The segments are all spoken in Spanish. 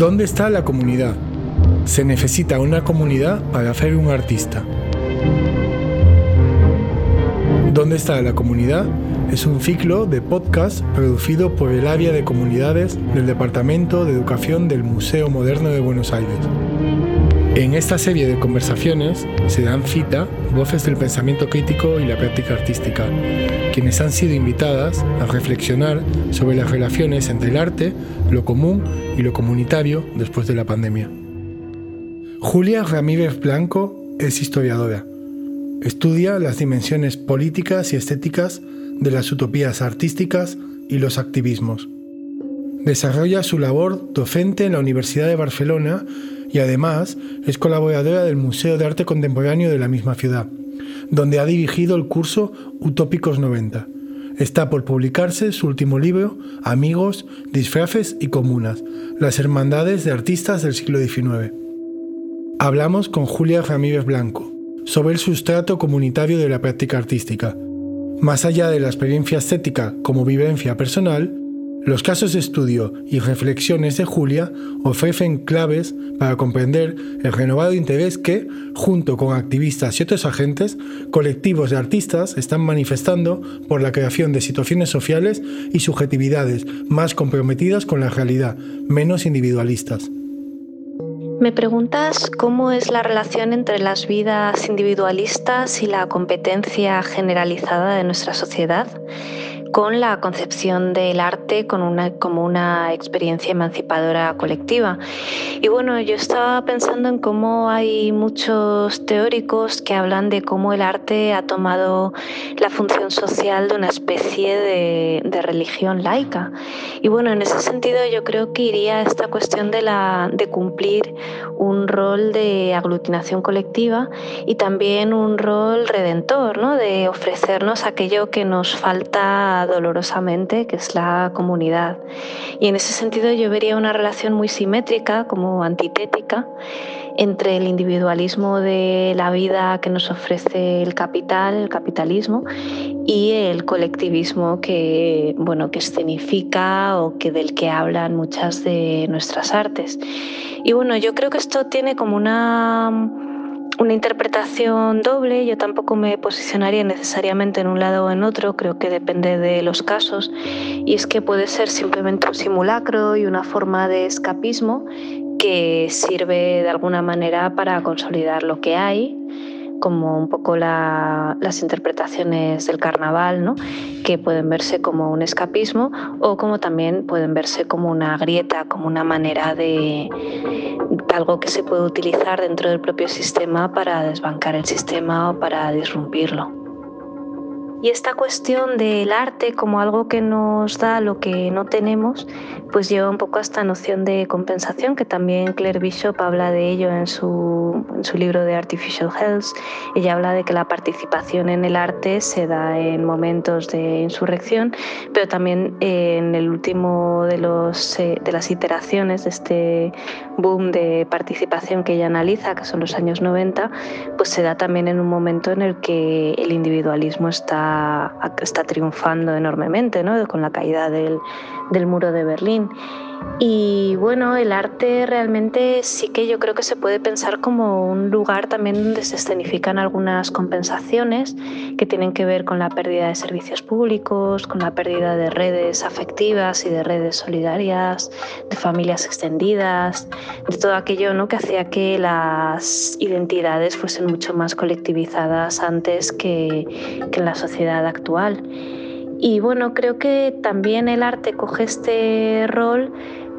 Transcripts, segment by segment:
¿Dónde está la comunidad? Se necesita una comunidad para hacer un artista. ¿Dónde está la comunidad? Es un ciclo de podcast producido por el área de comunidades del Departamento de Educación del Museo Moderno de Buenos Aires. En esta serie de conversaciones se dan cita voces del pensamiento crítico y la práctica artística, quienes han sido invitadas a reflexionar sobre las relaciones entre el arte, lo común y lo comunitario después de la pandemia. Julia Ramírez Blanco es historiadora. Estudia las dimensiones políticas y estéticas de las utopías artísticas y los activismos. Desarrolla su labor docente en la Universidad de Barcelona y además es colaboradora del Museo de Arte Contemporáneo de la misma ciudad, donde ha dirigido el curso Utópicos 90. Está por publicarse su último libro, Amigos, Disfraces y Comunas, las hermandades de artistas del siglo XIX. Hablamos con Julia Ramírez Blanco sobre el sustrato comunitario de la práctica artística. Más allá de la experiencia estética como vivencia personal, los casos de estudio y reflexiones de Julia ofrecen claves para comprender el renovado interés que, junto con activistas y otros agentes, colectivos de artistas están manifestando por la creación de situaciones sociales y subjetividades más comprometidas con la realidad, menos individualistas. Me preguntas cómo es la relación entre las vidas individualistas y la competencia generalizada de nuestra sociedad con la concepción del arte como una experiencia emancipadora colectiva. Y bueno, yo estaba pensando en cómo hay muchos teóricos que hablan de cómo el arte ha tomado la función social de una especie de, religión laica. Y bueno, en ese sentido yo creo que iría esta cuestión de, la, de cumplir un rol de aglutinación colectiva y también un rol redentor, ¿no? de ofrecernos aquello que nos falta dolorosamente, que es la comunidad. Y en ese sentido yo vería una relación muy simétrica, como antitética, entre el individualismo de la vida que nos ofrece el capital, el capitalismo, y el colectivismo que, bueno, que escenifica o que del que hablan muchas de nuestras artes. Y bueno, yo creo que esto tiene como una una interpretación doble, yo tampoco me posicionaría necesariamente en un lado o en otro, creo que depende de los casos, y es que puede ser simplemente un simulacro y una forma de escapismo que sirve de alguna manera para consolidar lo que hay como un poco las interpretaciones del carnaval, ¿no? que pueden verse como un escapismo o como también pueden verse como una grieta, como una manera de algo que se puede utilizar dentro del propio sistema para desbancar el sistema o para disrumpirlo. Y esta cuestión del arte como algo que nos da lo que no tenemos, pues lleva un poco a esta noción de compensación, que también Claire Bishop habla de ello en su, libro de Artificial Health. Ella habla de que la participación en el arte se da en momentos de insurrección, pero también en el último de, eh, de las iteraciones de este boom de participación que ella analiza, que son los años 90, pues se da también en un momento en el que el individualismo está está, triunfando enormemente ¿no? con la caída del, del muro de Berlín. Y bueno, el arte realmente sí que yo creo que se puede pensar como un lugar también donde se escenifican algunas compensaciones que tienen que ver con la pérdida de servicios públicos, con la pérdida de redes afectivas y de redes solidarias, de familias extendidas, de todo aquello ¿no? que hacía que las identidades fuesen mucho más colectivizadas antes que, que en la sociedad actual. Y bueno, creo que también el arte coge este rol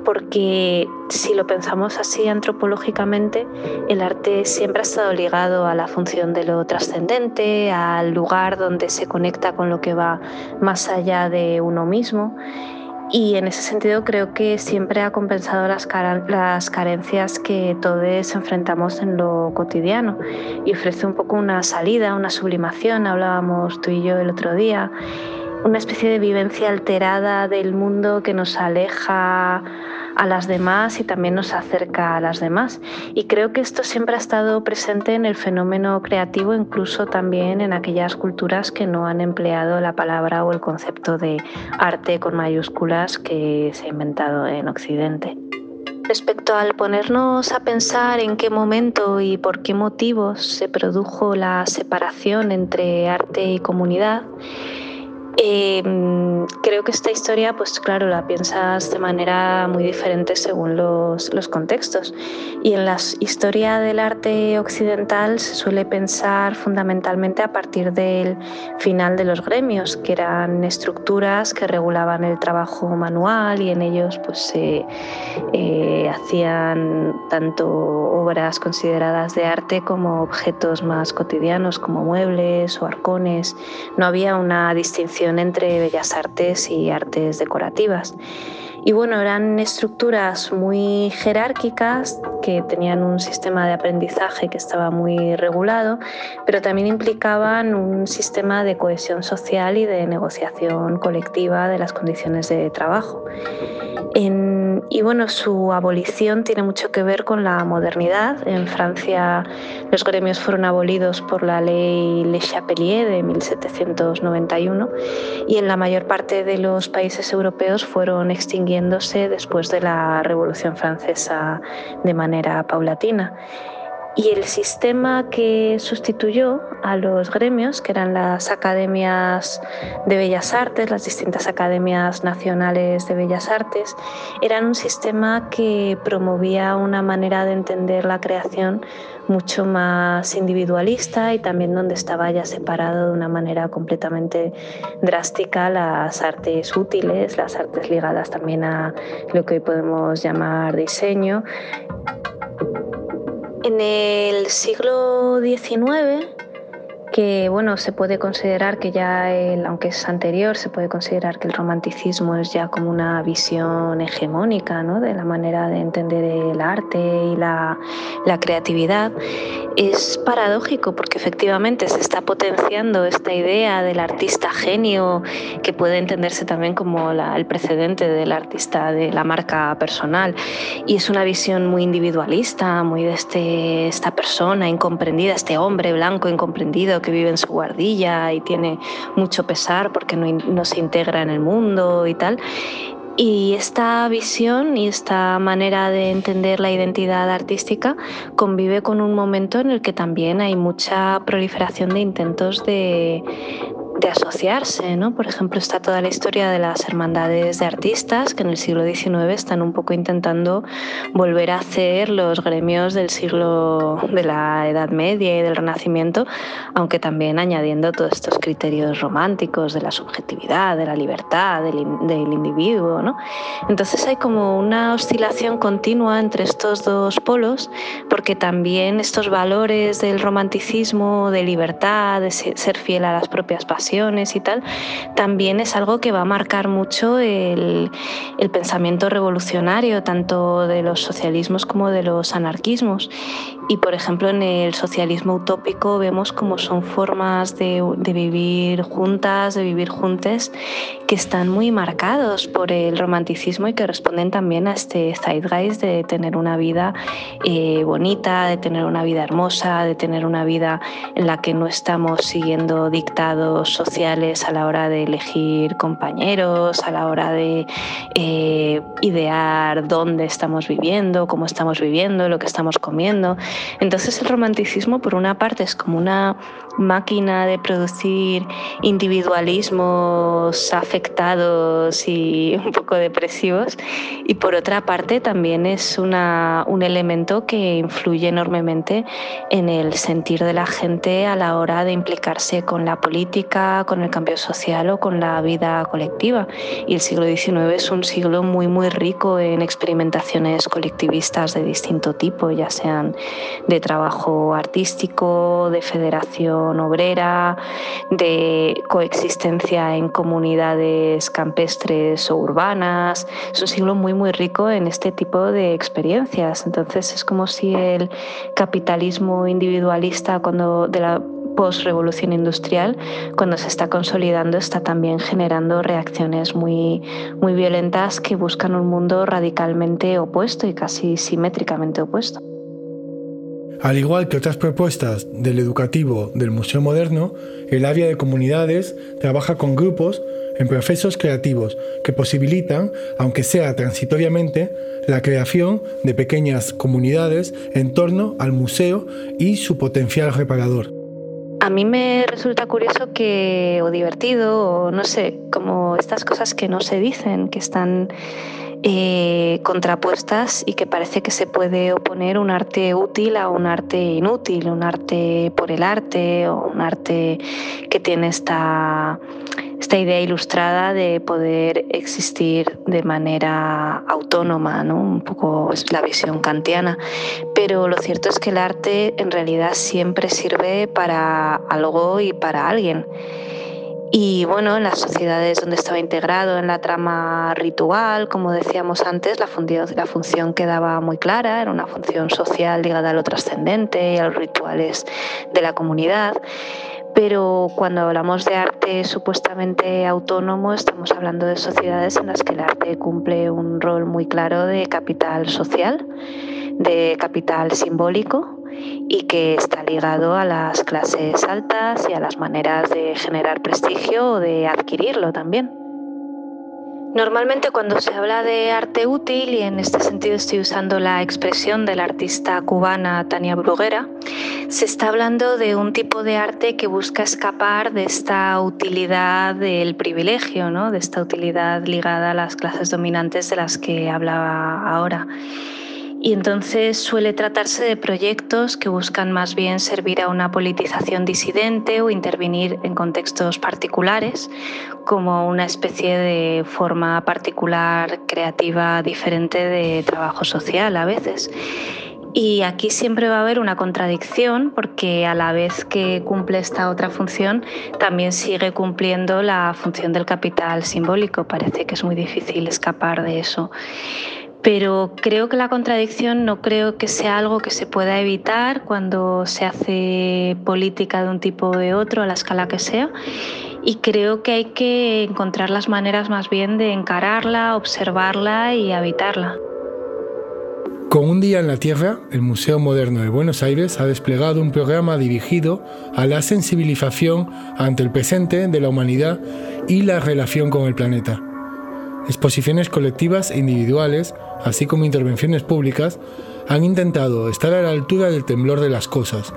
porque si lo pensamos así antropológicamente, el arte siempre ha estado ligado a la función de lo trascendente, al lugar donde se conecta con lo que va más allá de uno mismo. Y en ese sentido creo que siempre ha compensado las, las carencias que todos enfrentamos en lo cotidiano y ofrece un poco una salida, una sublimación, hablábamos tú y yo el otro día una especie de vivencia alterada del mundo que nos aleja a las demás y también nos acerca a las demás. Y creo que esto siempre ha estado presente en el fenómeno creativo, incluso también en aquellas culturas que no han empleado la palabra o el concepto de arte con mayúsculas que se ha inventado en Occidente. Respecto al ponernos a pensar en qué momento y por qué motivos se produjo la separación entre arte y comunidad, Em, creo que esta historia, pues claro, la piensas de manera muy diferente según los, los, contextos. Y en la historia del arte occidental se suele pensar fundamentalmente a partir del final de los gremios, que eran estructuras que regulaban el trabajo manual y en ellos pues se eh, hacían tanto obras consideradas de arte como objetos más cotidianos como muebles o arcones. No había una distinción entre bellas artes y artes decorativas. Y bueno, eran estructuras muy jerárquicas que tenían un sistema de aprendizaje que estaba muy regulado, pero también implicaban un sistema de cohesión social y de negociación colectiva de las condiciones de trabajo. Y bueno, su abolición tiene mucho que ver con la modernidad. En Francia los gremios fueron abolidos por la ley Le Chapelier de 1791 y en la mayor parte de los países europeos fueron extinguiéndose después de la Revolución Francesa de manera paulatina. Y el sistema que sustituyó a los gremios, que eran las academias de bellas artes, las distintas academias nacionales de bellas artes, eran un sistema que promovía una manera de entender la creación mucho más individualista y también donde estaba ya separado de una manera completamente drástica las artes útiles, las artes ligadas también a lo que hoy podemos llamar diseño en el siglo XIX que bueno, se puede considerar que ya, el, aunque es anterior, se puede considerar que el romanticismo es ya como una visión hegemónica ¿no? de la manera de entender el arte y la, la creatividad. Es paradójico porque efectivamente se está potenciando esta idea del artista genio que puede entenderse también como el precedente del artista de la marca personal y es una visión muy individualista, muy de este, esta persona incomprendida, este hombre blanco incomprendido que vive en su guardilla y tiene mucho pesar porque no, no se integra en el mundo y tal. Y esta visión y esta manera de entender la identidad artística convive con un momento en el que también hay mucha proliferación de intentos de, de asociarse, ¿no? Por ejemplo, está toda la historia de las hermandades de artistas que en el siglo XIX están un poco intentando volver a hacer los gremios del siglo de la Edad Media y del Renacimiento, aunque también añadiendo todos estos criterios románticos de la subjetividad, de la libertad, del, del individuo, ¿no? Entonces hay como una oscilación continua entre estos dos polos, porque también estos valores del romanticismo, de libertad, de ser fiel a las propias pasiones, y tal, también es algo que va a marcar mucho el, el pensamiento revolucionario, tanto de los socialismos como de los anarquismos. Y por ejemplo, en el socialismo utópico vemos cómo son formas de, de vivir juntas, de vivir juntes, que están muy marcados por el romanticismo y que responden también a este zeitgeist de tener una vida eh, bonita, de tener una vida hermosa, de tener una vida en la que no estamos siguiendo dictados sociales a la hora de elegir compañeros, a la hora de eh, idear dónde estamos viviendo, cómo estamos viviendo, lo que estamos comiendo. Entonces el romanticismo por una parte es como una máquina de producir individualismos afectados y un poco depresivos y por otra parte también es una, un elemento que influye enormemente en el sentir de la gente a la hora de implicarse con la política, con el cambio social o con la vida colectiva. Y el siglo XIX es un siglo muy muy rico en experimentaciones colectivistas de distinto tipo, ya sean de trabajo artístico, de federación obrera, de coexistencia en comunidades campestres o urbanas. Es un siglo muy, muy rico en este tipo de experiencias. Entonces es como si el capitalismo individualista cuando de la post-revolución industrial, cuando se está consolidando, está también generando reacciones muy, muy violentas que buscan un mundo radicalmente opuesto y casi simétricamente opuesto. Al igual que otras propuestas del educativo del Museo Moderno, el área de comunidades trabaja con grupos en procesos creativos que posibilitan, aunque sea transitoriamente, la creación de pequeñas comunidades en torno al museo y su potencial reparador. A mí me resulta curioso que, o divertido, o no sé, como estas cosas que no se dicen, que están eh, contrapuestas y que parece que se puede oponer un arte útil a un arte inútil, un arte por el arte o un arte que tiene esta, esta idea ilustrada de poder existir de manera autónoma, ¿no? un poco es la visión kantiana. Pero lo cierto es que el arte en realidad siempre sirve para algo y para alguien. Y bueno, en las sociedades donde estaba integrado en la trama ritual, como decíamos antes, la función, quedaba muy clara, era una función social ligada a lo trascendente y a los rituales de la comunidad. Pero cuando hablamos de arte supuestamente autónomo, estamos hablando de sociedades en las que el arte cumple un rol muy claro de capital social, de capital simbólico y que está ligado a las clases altas y a las maneras de generar prestigio o de adquirirlo también. Normalmente cuando se habla de arte útil, y en este sentido estoy usando la expresión de la artista cubana Tania Bruguera, se está hablando de un tipo de arte que busca escapar de esta utilidad del privilegio, ¿no? de esta utilidad ligada a las clases dominantes de las que hablaba ahora y entonces suele tratarse de proyectos que buscan más bien servir a una politización disidente o intervenir en contextos particulares como una especie de forma particular, creativa, diferente de trabajo social a veces. Y aquí siempre va a haber una contradicción porque a la vez que cumple esta otra función, también sigue cumpliendo la función del capital simbólico. Parece que es muy difícil escapar de eso pero creo que la contradicción no creo que sea algo que se pueda evitar cuando se hace política de un tipo o de otro, a la escala que sea. Y creo que hay que encontrar las maneras más bien de encararla, observarla y habitarla. Con un día en la Tierra, el Museo Moderno de Buenos Aires ha desplegado un programa dirigido a la sensibilización ante el presente de la humanidad y la relación con el planeta. Exposiciones colectivas e individuales así como intervenciones públicas, han intentado estar a la altura del temblor de las cosas,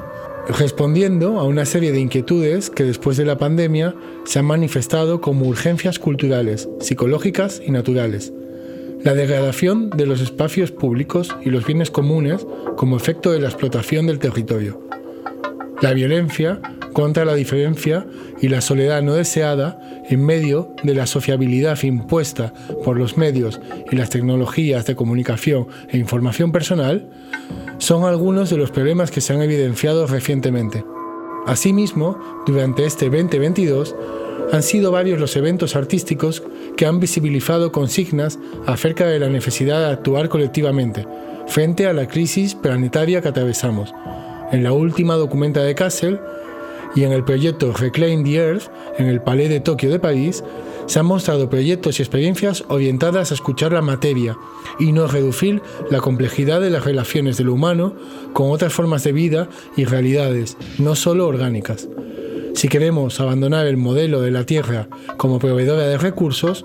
respondiendo a una serie de inquietudes que después de la pandemia se han manifestado como urgencias culturales, psicológicas y naturales. La degradación de los espacios públicos y los bienes comunes como efecto de la explotación del territorio. La violencia contra la diferencia y la soledad no deseada en medio de la sociabilidad impuesta por los medios y las tecnologías de comunicación e información personal, son algunos de los problemas que se han evidenciado recientemente. Asimismo, durante este 2022, han sido varios los eventos artísticos que han visibilizado consignas acerca de la necesidad de actuar colectivamente frente a la crisis planetaria que atravesamos. En la última documenta de Kassel, y en el proyecto Reclaim the Earth, en el Palais de Tokio de París, se han mostrado proyectos y experiencias orientadas a escuchar la materia y no reducir la complejidad de las relaciones de lo humano con otras formas de vida y realidades, no solo orgánicas. Si queremos abandonar el modelo de la Tierra como proveedora de recursos,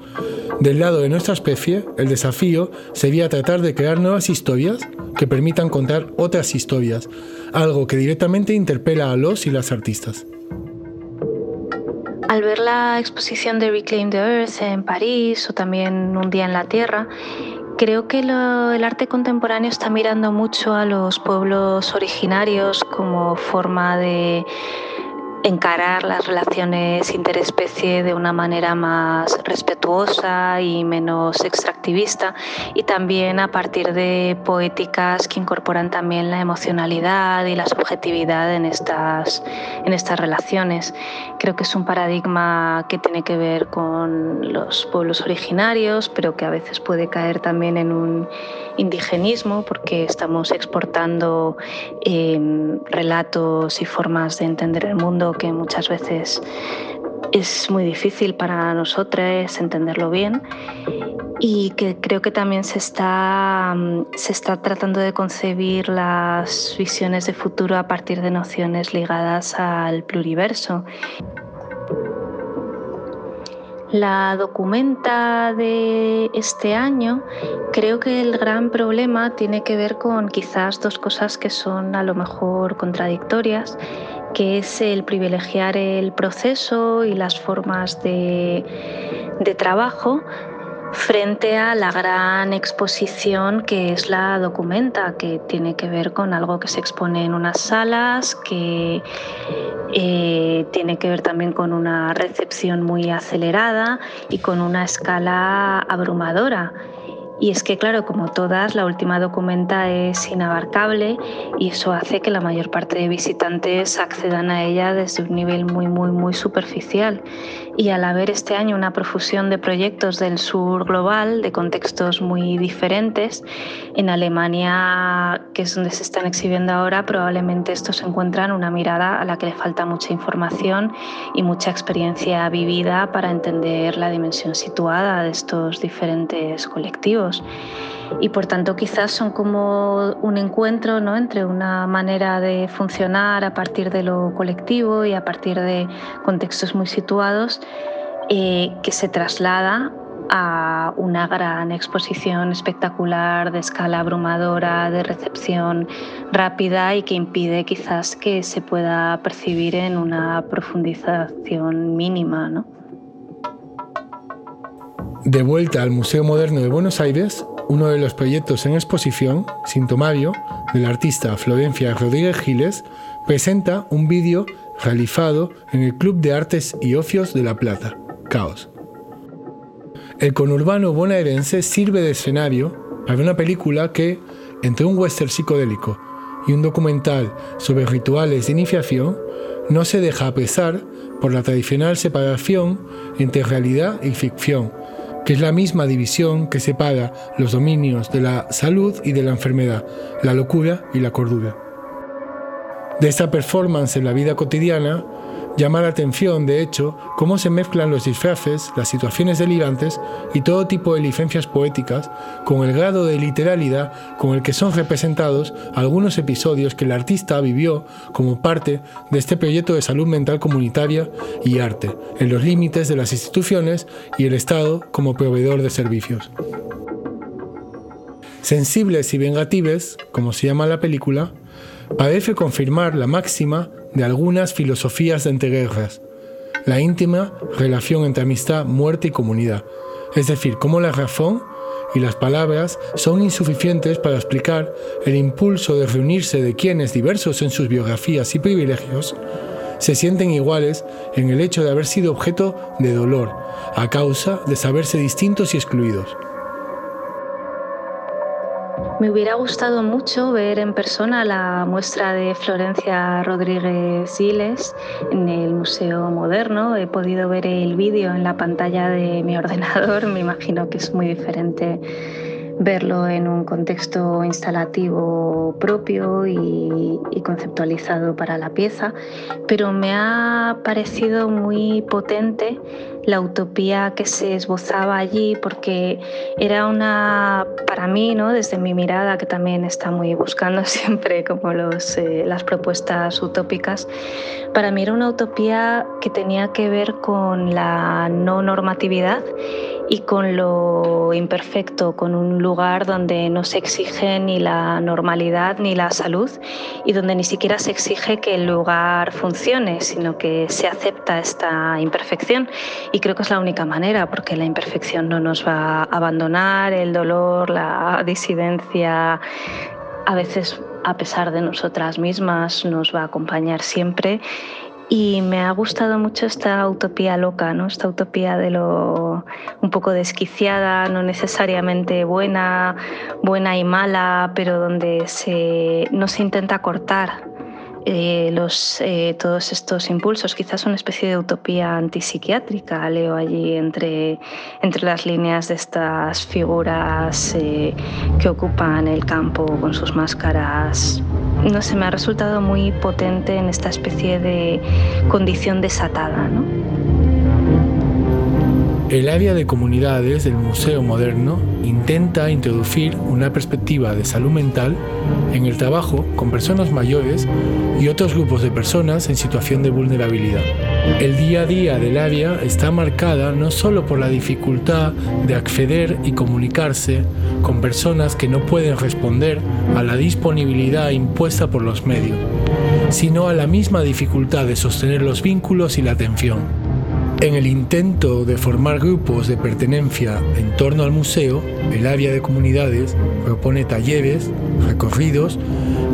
del lado de nuestra especie, el desafío sería tratar de crear nuevas historias que permitan contar otras historias, algo que directamente interpela a los y las artistas. Al ver la exposición de Reclaim the Earth en París o también Un día en la Tierra, creo que el arte contemporáneo está mirando mucho a los pueblos originarios como forma de encarar las relaciones interespecie de una manera más respetuosa y menos extractivista y también a partir de poéticas que incorporan también la emocionalidad y la subjetividad en estas, en estas relaciones. Creo que es un paradigma que tiene que ver con los pueblos originarios, pero que a veces puede caer también en un indigenismo porque estamos exportando em, relatos y formas de entender el mundo que muchas veces es muy difícil para nosotros entenderlo bien y que creo que también se está, se está tratando de concebir las visiones de futuro a partir de nociones ligadas al pluriverso. La documenta de este año, creo que el gran problema tiene que ver con quizás dos cosas que son a lo mejor contradictorias, que es el privilegiar el proceso y las formas de, de trabajo frente a la gran exposición que es la documenta, que tiene que ver con algo que se expone en unas salas, que eh, tiene que ver también con una recepción muy acelerada y con una escala abrumadora. Y es que, claro, como todas, la última documenta es inabarcable y eso hace que la mayor parte de visitantes accedan a ella desde un nivel muy, muy, muy superficial. Y al haber este año una profusión de proyectos del sur global, de contextos muy diferentes, en Alemania, que es donde se están exhibiendo ahora, probablemente estos encuentran una mirada a la que le falta mucha información y mucha experiencia vivida para entender la dimensión situada de estos diferentes colectivos. Y por tanto quizás son como un encuentro ¿no? entre una manera de funcionar a partir de lo colectivo y a partir de contextos muy situados eh, que se traslada a una gran exposición espectacular de escala abrumadora, de recepción rápida y que impide quizás que se pueda percibir en una profundización mínima. ¿no? De vuelta al Museo Moderno de Buenos Aires, uno de los proyectos en exposición, Sintomario, del artista Florencia Rodríguez Giles, presenta un vídeo realizado en el Club de Artes y Ofios de La Plata, Caos. El conurbano bonaerense sirve de escenario para una película que, entre un western psicodélico y un documental sobre rituales de iniciación, no se deja apresar por la tradicional separación entre realidad y ficción que es la misma división que separa los dominios de la salud y de la enfermedad, la locura y la cordura. De esta performance en la vida cotidiana, llama la atención, de hecho, cómo se mezclan los disfraces, las situaciones delirantes y todo tipo de licencias poéticas con el grado de literalidad con el que son representados algunos episodios que el artista vivió como parte de este proyecto de salud mental comunitaria y arte, en los límites de las instituciones y el Estado como proveedor de servicios. Sensibles y vengatives, como se llama la película, parece confirmar la máxima de algunas filosofías de entreguerras, la íntima relación entre amistad, muerte y comunidad, es decir, cómo la razón y las palabras son insuficientes para explicar el impulso de reunirse de quienes, diversos en sus biografías y privilegios, se sienten iguales en el hecho de haber sido objeto de dolor, a causa de saberse distintos y excluidos. Me hubiera gustado mucho ver en persona la muestra de Florencia Rodríguez Siles en el Museo Moderno. He podido ver el vídeo en la pantalla de mi ordenador. Me imagino que es muy diferente verlo en un contexto instalativo propio y, y, conceptualizado para la pieza, pero me ha parecido muy potente la utopía que se esbozaba allí, porque era una, para mí, ¿no? desde mi mirada, que también está muy buscando siempre como los, eh, las propuestas utópicas, para mí era una utopía que tenía que ver con la no normatividad y con lo imperfecto, con un lugar donde no se exige ni la normalidad ni la salud y donde ni siquiera se exige que el lugar funcione, sino que se acepta esta imperfección. Y creo que es la única manera, porque la imperfección no nos va a abandonar, el dolor, la disidencia, a veces a pesar de nosotras mismas, nos va a acompañar siempre y me ha gustado mucho esta utopía loca, ¿no? Esta utopía de lo un poco desquiciada, no necesariamente buena, buena y mala, pero donde se, no se intenta cortar eh, los, eh, todos estos impulsos, quizás una especie de utopía antipsiquiátrica, leo allí entre, entre las líneas de estas figuras eh, que ocupan el campo con sus máscaras. No sé, me ha resultado muy potente en esta especie de condición desatada. El área de comunidades del Museo Moderno intenta introducir una perspectiva de salud mental en el trabajo con personas mayores y otros grupos de personas en situación de vulnerabilidad. El día a día del área está marcada no solo por la dificultad de acceder y comunicarse con personas que no pueden responder a la disponibilidad impuesta por los medios, sino a la misma dificultad de sostener los vínculos y la atención. En el intento de formar grupos de pertenencia en torno al museo, el área de comunidades propone talleres, recorridos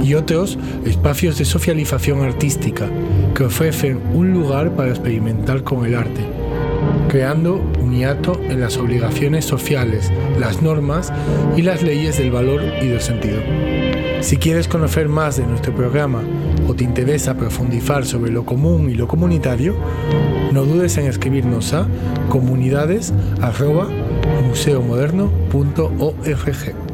y otros espacios de socialización artística que ofrecen un lugar para experimentar con el arte, creando un hiato en las obligaciones sociales, las normas y las leyes del valor y del sentido. Si quieres conocer más de nuestro programa o te interesa profundizar sobre lo común y lo comunitario, no dudes en escribirnos a comunidades.museomoderno.org.